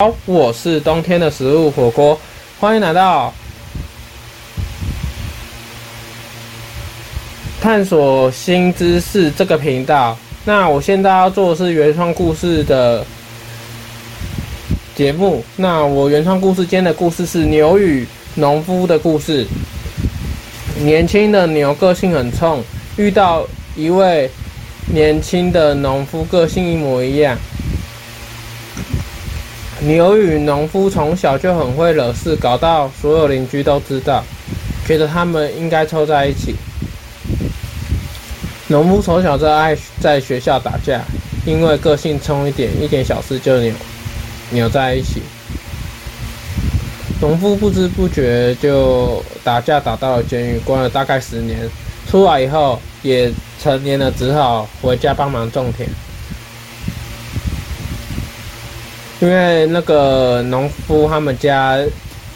好，我是冬天的食物火锅，欢迎来到探索新知识这个频道。那我现在要做的是原创故事的节目。那我原创故事间的故事是牛与农夫的故事。年轻的牛个性很冲，遇到一位年轻的农夫，个性一模一样。牛与农夫从小就很会惹事，搞到所有邻居都知道，觉得他们应该凑在一起。农夫从小就爱在学校打架，因为个性冲一点，一点小事就扭扭在一起。农夫不知不觉就打架打到了监狱，关了大概十年。出来以后也成年了，只好回家帮忙种田。因为那个农夫他们家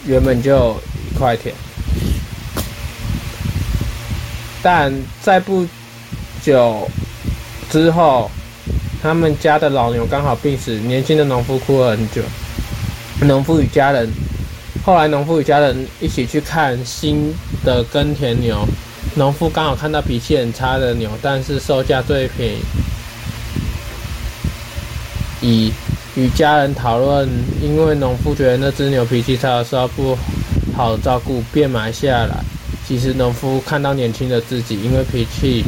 原本就有一块田，但在不久之后，他们家的老牛刚好病死，年轻的农夫哭了很久。农夫与家人后来，农夫与家人一起去看新的耕田牛，农夫刚好看到脾气很差的牛，但是售价最便宜，以。与家人讨论，因为农夫觉得那只牛脾气差，受不好照顾，便买下来。其实农夫看到年轻的自己，因为脾气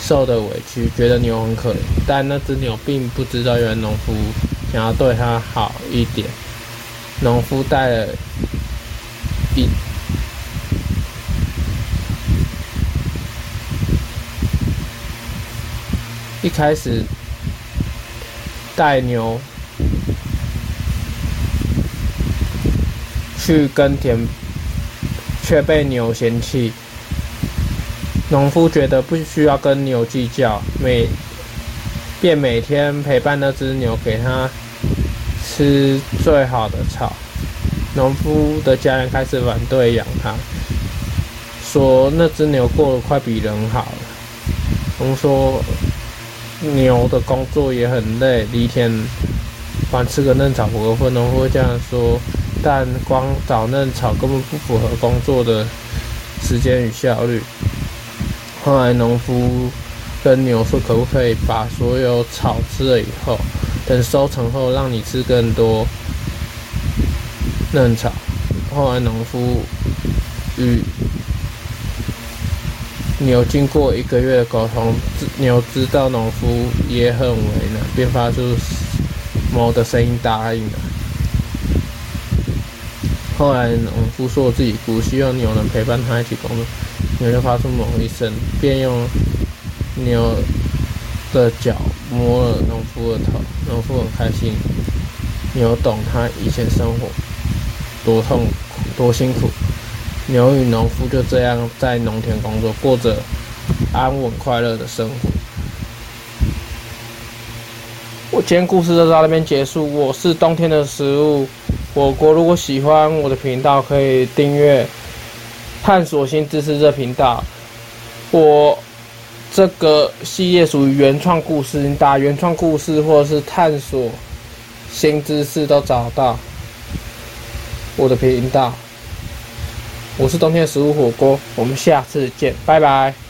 受的委屈，觉得牛很可怜。但那只牛并不知道，原来农夫想要对它好一点。农夫带了一一开始带牛。去耕田，却被牛嫌弃。农夫觉得不需要跟牛计较，每便每天陪伴那只牛，给它吃最好的草。农夫的家人开始反对养它，说那只牛过得快比人好了。他们说牛的工作也很累，犁田光吃个嫩草不过分。农夫会这样说。但光找嫩草根本不符合工作的时间与效率。后来农夫跟牛说：“可不可以把所有草吃了以后，等收成后让你吃更多嫩草？”后来农夫与牛经过一个月的沟通，牛知道农夫也很为难，便发出“哞”的声音答应了。后来农夫说自己不希望牛能陪伴他一起工作，牛就发出哞一声，便用牛的脚摸了农夫的头。农夫很开心，牛懂他以前生活多痛苦、多辛苦。牛与农夫就这样在农田工作，过着安稳快乐的生活。我今天故事就到这边结束。我是冬天的食物。火锅，如果喜欢我的频道，可以订阅“探索新知识”这频道。我这个系列属于原创故事，你打“原创故事”或者是“探索新知识”都找到我的频道。我是冬天的食物火锅，我们下次见，拜拜。